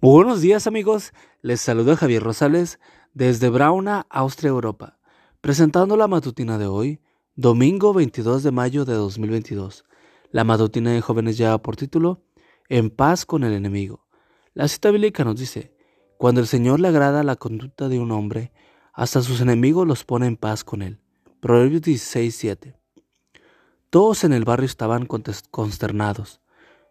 Buenos días amigos, les saluda Javier Rosales desde Brauna, Austria, Europa, presentando la matutina de hoy, domingo 22 de mayo de 2022. La matutina de jóvenes lleva por título En paz con el enemigo. La cita bíblica nos dice, cuando el Señor le agrada la conducta de un hombre, hasta sus enemigos los pone en paz con él. Proverbios 16, 7. Todos en el barrio estaban consternados.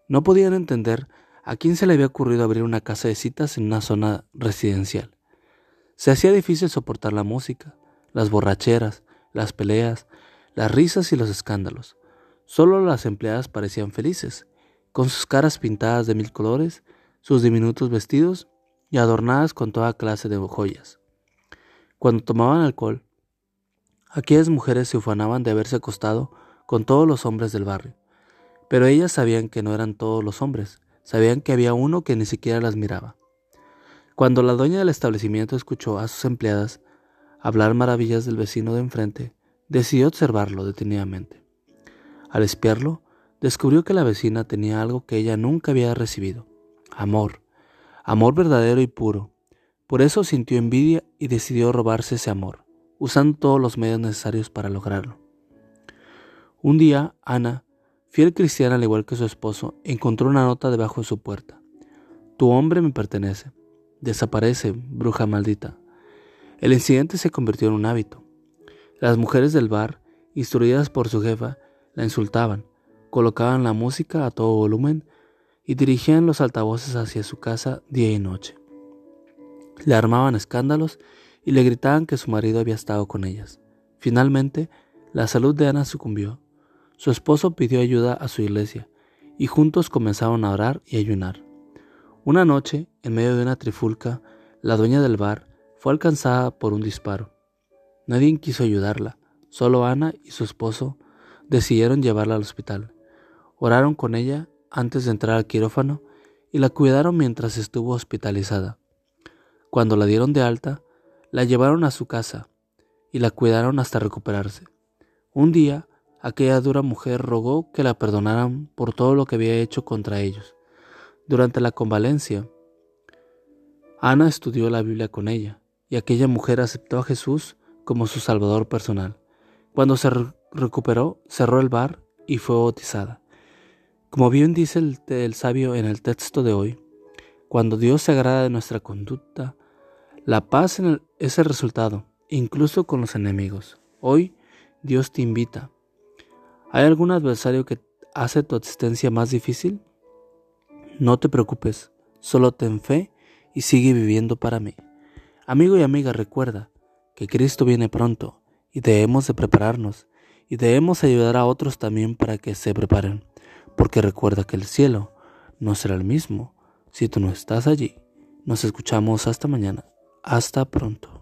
No podían entender a quién se le había ocurrido abrir una casa de citas en una zona residencial. Se hacía difícil soportar la música, las borracheras, las peleas, las risas y los escándalos. Solo las empleadas parecían felices, con sus caras pintadas de mil colores, sus diminutos vestidos y adornadas con toda clase de joyas. Cuando tomaban alcohol, aquellas mujeres se ufanaban de haberse acostado con todos los hombres del barrio. Pero ellas sabían que no eran todos los hombres, sabían que había uno que ni siquiera las miraba. Cuando la dueña del establecimiento escuchó a sus empleadas hablar maravillas del vecino de enfrente, decidió observarlo detenidamente. Al espiarlo, descubrió que la vecina tenía algo que ella nunca había recibido, amor, amor verdadero y puro. Por eso sintió envidia y decidió robarse ese amor, usando todos los medios necesarios para lograrlo. Un día, Ana, fiel cristiana al igual que su esposo, encontró una nota debajo de su puerta. Tu hombre me pertenece. Desaparece, bruja maldita. El incidente se convirtió en un hábito. Las mujeres del bar, instruidas por su jefa, la insultaban, colocaban la música a todo volumen y dirigían los altavoces hacia su casa día y noche. Le armaban escándalos y le gritaban que su marido había estado con ellas. Finalmente, la salud de Ana sucumbió su esposo pidió ayuda a su iglesia y juntos comenzaron a orar y ayunar. Una noche, en medio de una trifulca, la dueña del bar fue alcanzada por un disparo. Nadie quiso ayudarla, solo Ana y su esposo decidieron llevarla al hospital. Oraron con ella antes de entrar al quirófano y la cuidaron mientras estuvo hospitalizada. Cuando la dieron de alta, la llevaron a su casa y la cuidaron hasta recuperarse. Un día, aquella dura mujer rogó que la perdonaran por todo lo que había hecho contra ellos. Durante la convalencia, Ana estudió la Biblia con ella, y aquella mujer aceptó a Jesús como su Salvador personal. Cuando se recuperó, cerró el bar y fue bautizada. Como bien dice el, sabio en el texto de hoy, cuando Dios se agrada de nuestra conducta, la paz es el resultado, incluso con los enemigos. Hoy Dios te invita ¿Hay algún adversario que hace tu existencia más difícil? No te preocupes, solo ten fe y sigue viviendo para mí. Amigo y amiga, recuerda que Cristo viene pronto y debemos de prepararnos y debemos ayudar a otros también para que se preparen, porque recuerda que el cielo no será el mismo si tú no estás allí. Nos escuchamos hasta mañana. Hasta pronto.